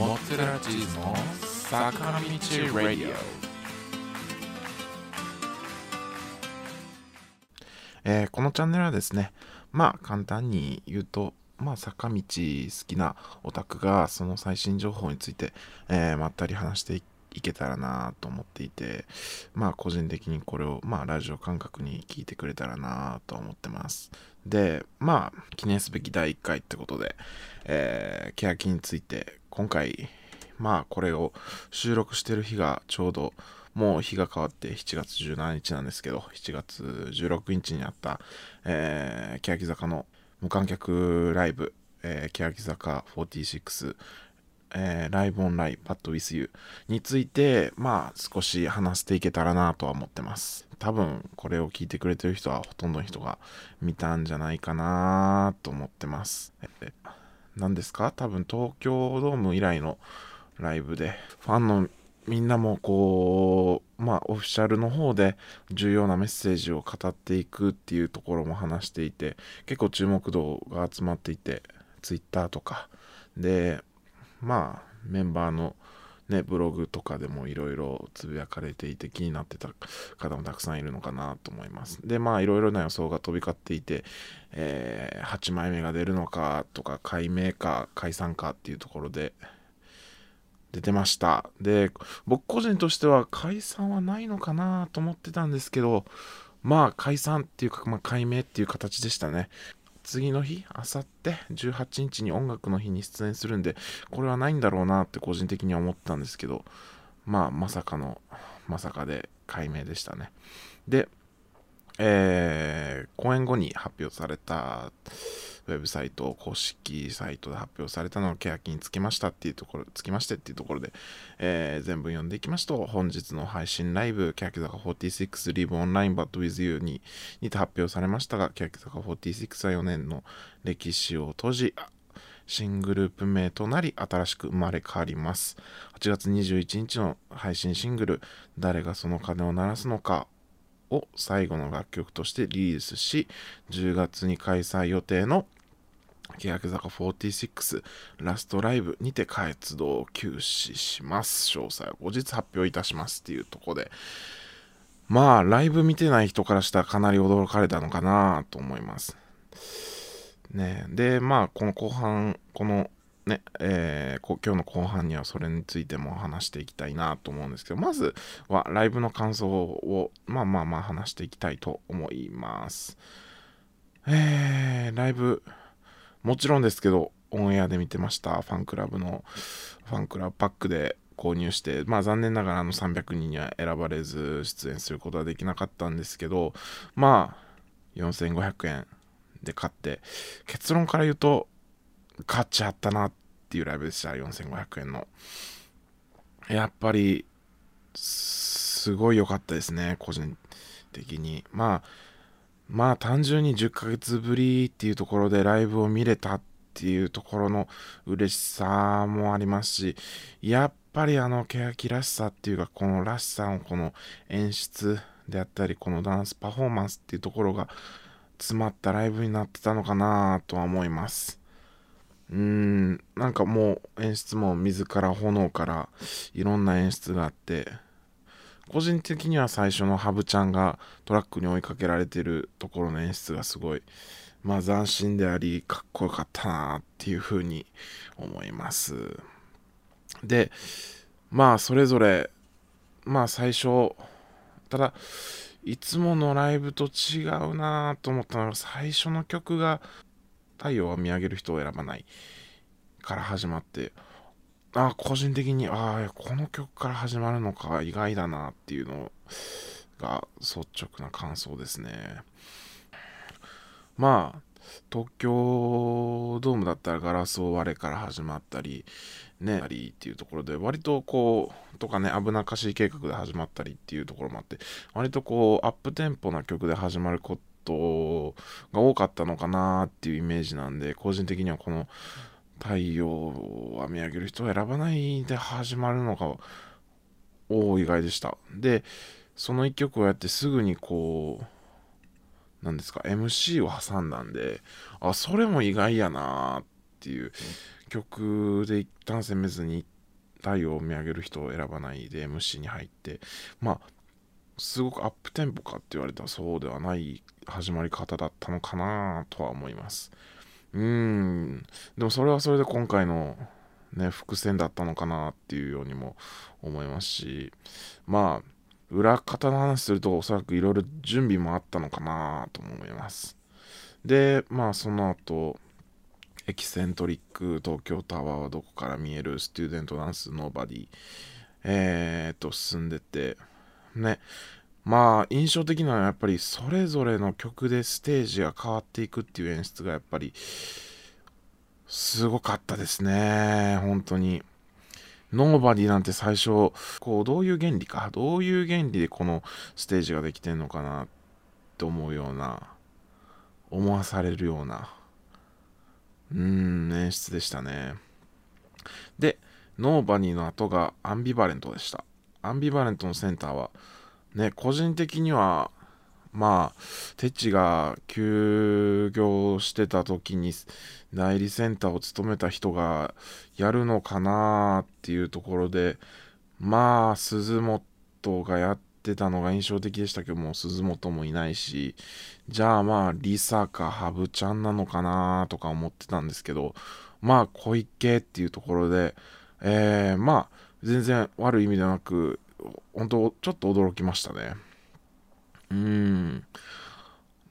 モテラジの坂道ラディオ。えーこのチャンネルはですねまあ簡単に言うとまあ坂道好きなオタクがその最新情報について、えーまったり話していいけたらなと思っていてまあ個人的にこれをまあラジオ感覚に聞いてくれたらなと思ってます。でまあ記念すべき第1回ってことで、えー、欅について今回まあこれを収録してる日がちょうどもう日が変わって7月17日なんですけど7月16日にあった、えー、欅坂の無観客ライブ、えー、欅坂46えー、ライブオンライン、パッドウィスユーについて、まあ、少し話していけたらなとは思ってます。多分、これを聞いてくれてる人は、ほとんどの人が見たんじゃないかなと思ってます。何ですか？多分、東京ドーム以来のライブで、ファンのみんなもこう、まあ、オフィシャルの方で重要なメッセージを語っていくっていうところも話していて、結構注目度が集まっていて、Twitter とかで、まあメンバーのね、ブログとかでもいろいろつぶやかれていて気になってた方もたくさんいるのかなと思います。で、まあいろいろな予想が飛び交っていて、えー、8枚目が出るのかとか、解明か解散かっていうところで出てました。で、僕個人としては解散はないのかなと思ってたんですけど、まあ解散っていうか、まあ解明っていう形でしたね。次の日、あさって18日に音楽の日に出演するんで、これはないんだろうなって個人的には思ったんですけど、まあ、まさかの、まさかで解明でしたね。で、えー、公演後に発表されたウェブサイト、公式サイトで発表されたのを欅につけましたっていうところ、つきましてっていうところで、えー、全部読んでいきますと、本日の配信ライブ、欅坂46リブオンラインバットウィズユーににて発表されましたが、欅坂46は4年の歴史を閉じ、新グループ名となり新しく生まれ変わります。8月21日の配信シングル、誰がその鐘を鳴らすのかを最後の楽曲としてリリースし、10月に開催予定の欅坂46ラストライブにて活動を休止します。詳細は後日発表いたしますっていうとこで、まあ、ライブ見てない人からしたらかなり驚かれたのかなと思います。ねで、まあ、この後半、このね、えー、今日の後半にはそれについても話していきたいなと思うんですけど、まずはライブの感想を、まあまあまあ話していきたいと思います。えー、ライブ、もちろんですけど、オンエアで見てました。ファンクラブの、ファンクラブパックで購入して、まあ残念ながらあの300人には選ばれず出演することはできなかったんですけど、まあ、4500円で買って、結論から言うと、価値あったなっっていうライブでした。4500円の。やっぱり、すごい良かったですね、個人的に。まあ、まあ単純に10ヶ月ぶりっていうところでライブを見れたっていうところの嬉しさもありますし、やっぱりあの欅らしさっていうか、このらしさのこの演出であったり、このダンスパフォーマンスっていうところが詰まったライブになってたのかなとは思います。うん、なんかもう演出も水から炎からいろんな演出があって、個人的には最初のハブちゃんがトラックに追いかけられてるところの演出がすごい、まあ斬新であり、かっこよかったなっていうふうに思います。で、まあそれぞれ、まあ最初、ただ、いつものライブと違うなと思ったのが最初の曲が太陽は見上げる人を選ばないから始まってあ個人的にああこの曲から始まるのか意外だなっていうのが率直な感想ですね。まあ東京ドームだったらガラスを割れから始まったりね、りっていうところで割とこうとかね危なっかしい計画で始まったりっていうところもあって割とこうアップテンポな曲で始まることが多かったのかなっていうイメージなんで個人的にはこの太陽は見上げる人を選ばないで始まるのが大意外でした。で、その1曲をやってすぐにこう、何ですか、MC を挟んだんで、あ、それも意外やなっていう。曲で一旦攻めずに太陽を見上げる人を選ばないで MC に入ってまあすごくアップテンポかって言われたらそうではない始まり方だったのかなとは思います。うん。でもそれはそれで今回のね伏線だったのかなっていうようにも思いますしまあ裏方の話するとおそらくいろいろ準備もあったのかなとも思います。でまあその後エキセントリック東京タワーはどこから見えるスチューデントダンスノーバディえー、と進んでてね。まあ印象的なのはやっぱりそれぞれの曲でステージが変わっていくっていう演出がやっぱりすごかったですね。本当に。ノーバディなんて最初こうどういう原理かどういう原理でこのステージができてんのかなって思うような思わされるようなうん演出でしたね。でノーバディの後がアンビバレントでした。アンビバレントのセンターはね個人的にはまあテッチが休業してた時に代理センターを務めた人がやるのかなっていうところでまあ鈴本がやってたのが印象的でしたけども鈴本もいないしじゃあまあリサかハブちゃんなのかなとか思ってたんですけどまあ小池っていうところでえー、まあ全然悪い意味ではなく本当ちょっと驚きましたね。うん。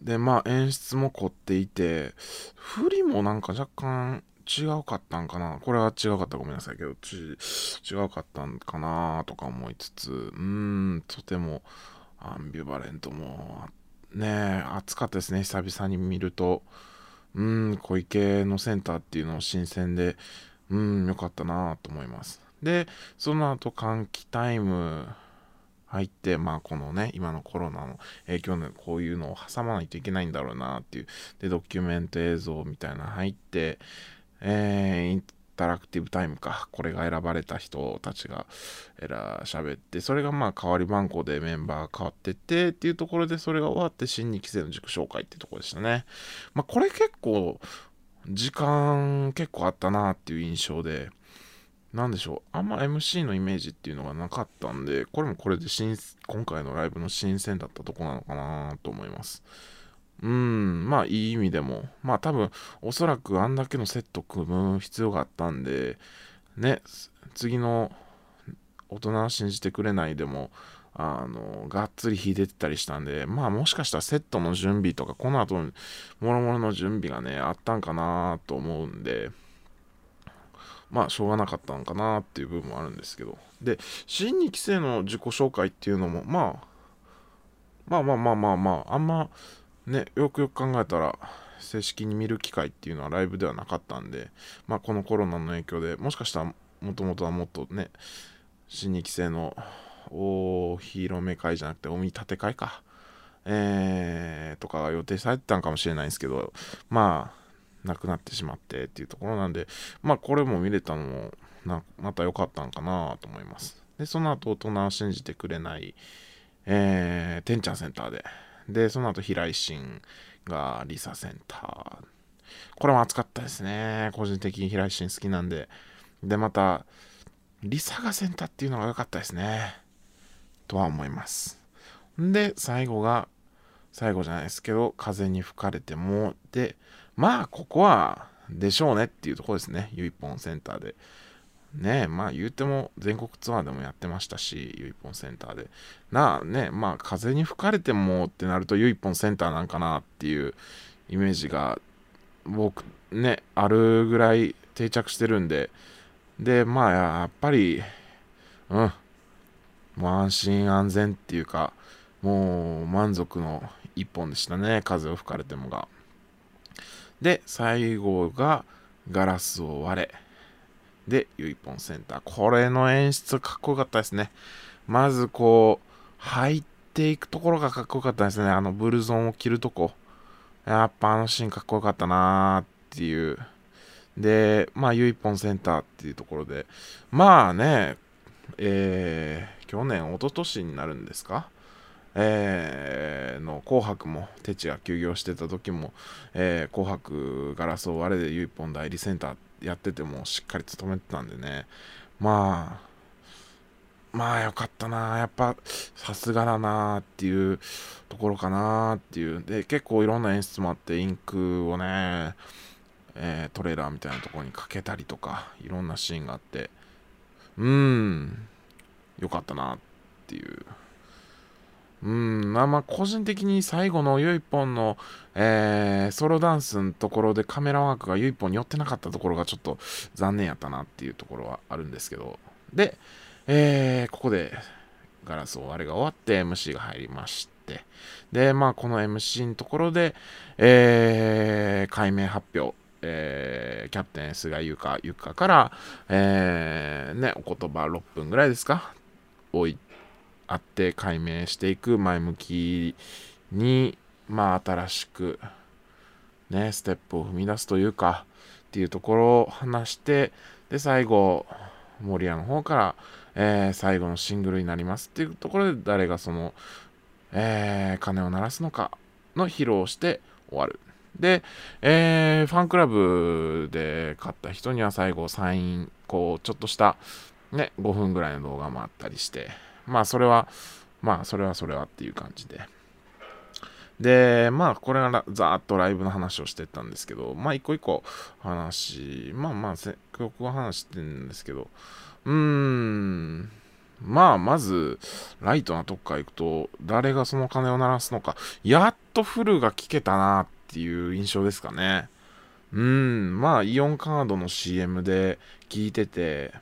でまあ演出も凝っていて振りもなんか若干違うかったんかな。これは違うかったごめんなさいけど違うかったんかなとか思いつつうんとてもアンビバレントもね暑かったですね久々に見ると。うん小池のセンターっていうのを新鮮でうん良かったなと思います。でその後換気タイム入って、まあこのね、今のコロナの影響でこういうのを挟まないといけないんだろうなっていう、で、ドキュメント映像みたいな入って、えー、インタラクティブタイムか、これが選ばれた人たちが、えら、喋って、それがまあ代わり番号でメンバー変わってってっていうところで、それが終わって新2期生の塾紹介ってとこでしたね。まあこれ結構、時間結構あったなっていう印象で、なんでしょう、あんま MC のイメージっていうのがなかったんで、これもこれで新今回のライブの新鮮だったとこなのかなと思います。うん、まあいい意味でも、まあ多分、おそらくあんだけのセット組む必要があったんで、ね、次の大人は信じてくれないでも、あの、がっつり弾いてたりしたんで、まあもしかしたらセットの準備とか、この後、もろもろの準備がね、あったんかなと思うんで、まあしょうがなかったのかなっていう部分もあるんですけど。で新2期生の自己紹介っていうのも、まあ、まあまあまあまあまああんまねよくよく考えたら正式に見る機会っていうのはライブではなかったんでまあこのコロナの影響でもしかしたらもともとはもっとね新2期生のお披露目会じゃなくてお見立て会か。えー、とかが予定されてたんかもしれないんですけどまあなくなってしまってっていうところなんで、まあこれも見れたのもなまた良かったんかなと思います。で、その後大人は信じてくれない、えー、てんちゃんセンターで、で、その後平井心がリサセンター。これも熱かったですね。個人的に平井心好きなんで。で、また、リサがセンターっていうのが良かったですね。とは思います。んで、最後が、最後じゃないですけど、風に吹かれても、で、まあ、ここは、でしょうねっていうところですね。ゆいぽんセンターで。ねまあ言うても全国ツアーでもやってましたし、ゆいぽんセンターで。なあね、まあ風に吹かれてもってなるとゆいぽんセンターなんかなっていうイメージが僕ね、あるぐらい定着してるんで、で、まあやっぱり、うん、もう安心安全っていうか、もう満足の一本でしたね、風を吹かれてもが。で、最後がガラスを割れ。で、ゆいぽんセンター。これの演出かっこよかったですね。まずこう、入っていくところがかっこよかったですね。あのブルゾンを着るとこ。やっぱあのシーンかっこよかったなーっていう。で、まあ、ゆいぽんセンターっていうところで、まあね、えー、去年、一昨年になるんですか？えー、の紅白も、テチが休業してた時も、えー、紅白ガラスを割れでゆいぽん代理センターやっててもしっかり務めてたんでね。まあまあよかったな。やっぱさすがだなっていうところかなっていう。で結構いろんな演出もあってインクをね、えー、トレーラーみたいなところにかけたりとかいろんなシーンがあって。うーん。よかったなっていう。うんまあまあ個人的に最後のゆいぽんの、えー、ソロダンスのところでカメラワークがゆいぽんに寄ってなかったところがちょっと残念やったなっていうところはあるんですけど。でえー、ここでガラスをあれが終わって MC が入りまして、で、まあ、この MC のところで、えー、解明発表、えー、キャプテン菅優香、ゆかから、えー、ね、お言葉6分ぐらいですか、おいあって解明していく前向きに、まあ、新しく、ね、ステップを踏み出すというか、っていうところを話して、で、最後、守屋の方から、えー、最後のシングルになりますっていうところで誰がその、えー、鐘を鳴らすのかの披露をして終わる。で、えー、ファンクラブで買った人には最後サイン、こう、ちょっとした、ね、5分ぐらいの動画もあったりして、まあ、それは、まあ、それはそれはっていう感じで。で、まあ、これはざーっとライブの話をしてたんですけど、まあ、一個一個話、まあまあ、曲は話してるんですけど、うーん。まあ、まず、ライトなとこから行くと、誰がその鐘を鳴らすのか、やっとフルが聞けたなっていう印象ですかね。うん、まあ、イオンカードの CM で聞いてて、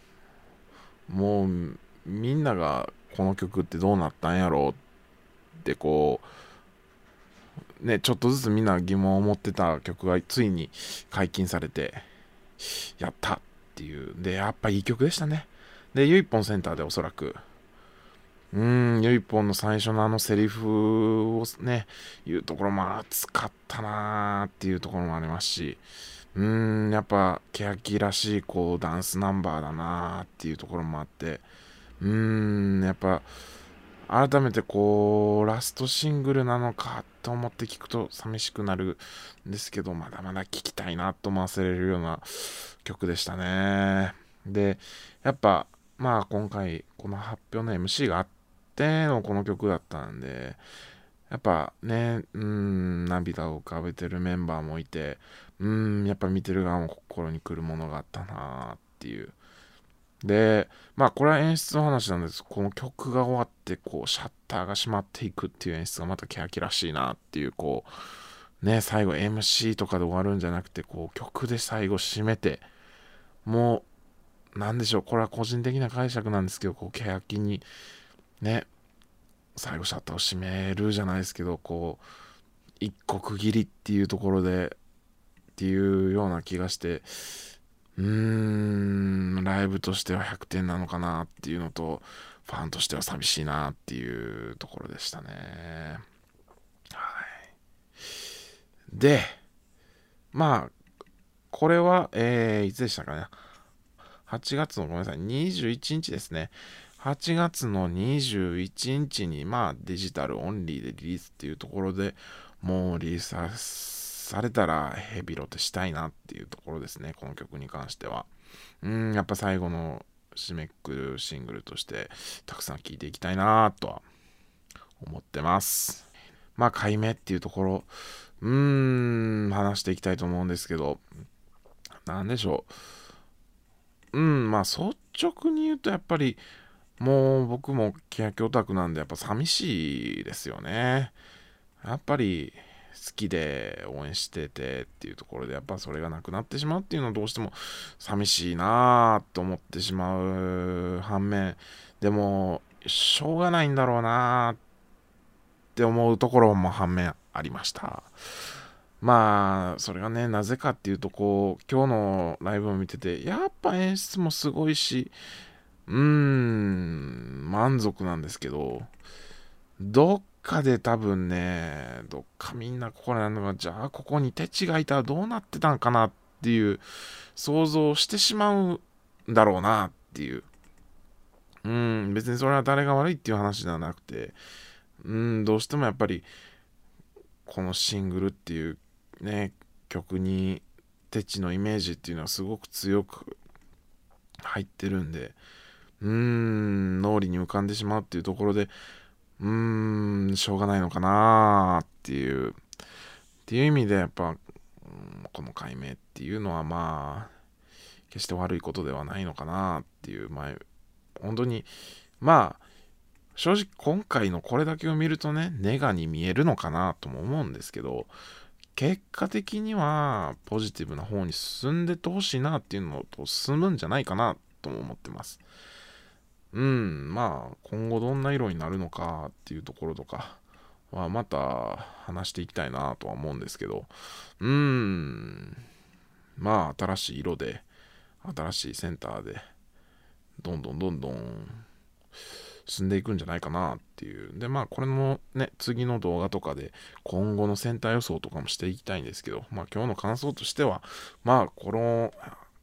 もう、みんながこの曲ってどうなったんやろうってこう、ね、ちょっとずつみんな疑問を持ってた曲がついに解禁されて、やったっていう。で、やっぱいい曲でしたね。で、ゆいぽんセンターでおそらく、うん、ゆいぽんの最初のあのセリフをね、言うところも熱かったなーっていうところもありますし、うーん、やっぱ、欅らしい、こう、ダンスナンバーだなーっていうところもあって、うーん、やっぱ、改めてこう、ラストシングルなのかと思って聞くと寂しくなるんですけど、まだまだ聴きたいなと思わせれるような曲でしたね。で、やっぱ、まあ今回この発表の MC があってのこの曲だったんで、やっぱね、うん、涙を浮かべてるメンバーもいて、うん、やっぱ見てる側も心に来るものがあったなっていう。で、まあこれは演出の話なんです。この曲が終わって、こう、シャッターが閉まっていくっていう演出がまたキラキラしいなっていう、こう、ね、最後 MC とかで終わるんじゃなくて、こう、曲で最後締めて、もう、なんでしょう、これは個人的な解釈なんですけど、こう、欅に、ね、最後シャッターを閉めるじゃないですけど、こう、一個区切りっていうところで、っていうような気がして、うーん、ライブとしては100点なのかなっていうのと、ファンとしては寂しいなっていうところでしたね。はい。で、まあ、これは、えー、いつでしたかね。8月のごめんなさい、21日ですね。8月の21日に、まあ、デジタルオンリーでリリースっていうところでもうリリースされたらヘビロテしたいなっていうところですね、この曲に関しては。うん、やっぱ最後の締めくくるシングルとしてたくさん聴いていきたいなとは思ってます。まあ、解明っていうところ、うーん、話していきたいと思うんですけど、なんでしょう。うん、まあ率直に言うとやっぱりもう僕も欅オタクなんでやっぱ寂しいですよね。やっぱり好きで応援しててっていうところでやっぱそれがなくなってしまうっていうのはどうしても寂しいなぁと思ってしまう反面でもしょうがないんだろうなって思うところも反面ありました。まあ、それがね、なぜかっていうと、こう、今日のライブを見てて、やっぱ演出もすごいし、うーん、満足なんですけど、どっかで多分ね、どっかみんなここなのが、じゃあここに手違いたらどうなってたんかなっていう想像をしてしまうんだろうなっていう。うん、別にそれは誰が悪いっていう話ではなくて、うん、どうしてもやっぱり、このシングルっていうね、曲にテチのイメージっていうのはすごく強く入ってるんで、うーん、脳裏に浮かんでしまうっていうところで、うーん、しょうがないのかなっていう、っていう意味でやっぱ、この解明っていうのはまあ、決して悪いことではないのかなっていう、まあ、本当に、まあ、正直今回のこれだけを見るとね、ネガに見えるのかなとも思うんですけど、結果的にはポジティブな方に進んでってほしいなっていうのと進むんじゃないかなとも思ってます。うん、まあ今後どんな色になるのかっていうところとかはまた話していきたいなとは思うんですけど、うん、まあ新しい色で、新しいセンターで、どんどんどんどん進んでいくんじゃないかなっていう。で、まあ、これもね、次の動画とかで今後のセンター予想とかもしていきたいんですけど、まあ、今日の感想としては、まあ、この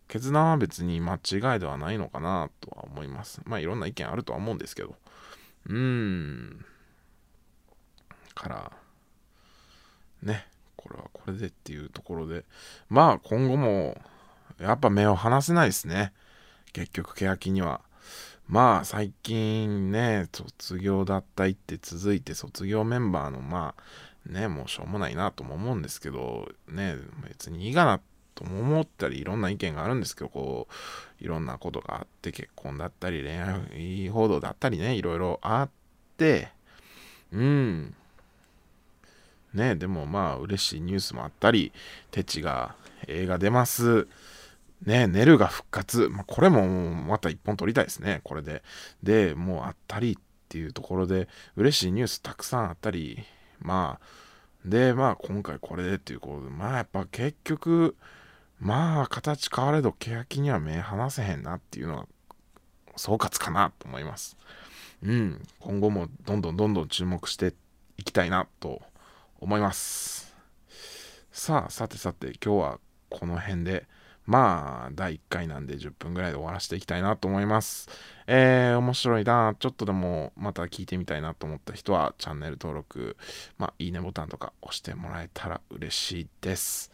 決断は別に間違いではないのかなとは思います。まあ、いろんな意見あるとは思うんですけど。うーん。から、ね、これはこれでっていうところで、まあ、今後も、やっぱ目を離せないですね。結局、欅には。まあ最近ね、卒業脱退って続いて卒業メンバーのまあね、もうしょうもないなとも思うんですけど、ね、別にいいかなってとも思ったりいろんな意見があるんですけど、こう、いろんなことがあって結婚だったり恋愛報道だったりね、いろいろあって、うん。ね、でもまあ嬉しいニュースもあったり、テチが映画出ます。ね、ネルが復活。まあ、これもまた一本取りたいですね、これで。で、もうあったりっていうところで、嬉しいニュースたくさんあったり、まあ、で、まあ今回これでっていうことで、まあやっぱ結局、まあ形変われど、欅には目離せへんなっていうのは、総括かなと思います。うん、今後もどんどんどんどん注目していきたいなと思います。さあ、さてさて、今日はこの辺で、まあ、第1回なんで10分ぐらいで終わらせていきたいなと思います。えー、面白いな、ちょっとでもまた聞いてみたいなと思った人は、チャンネル登録、まあ、いいねボタンとか押してもらえたら嬉しいです。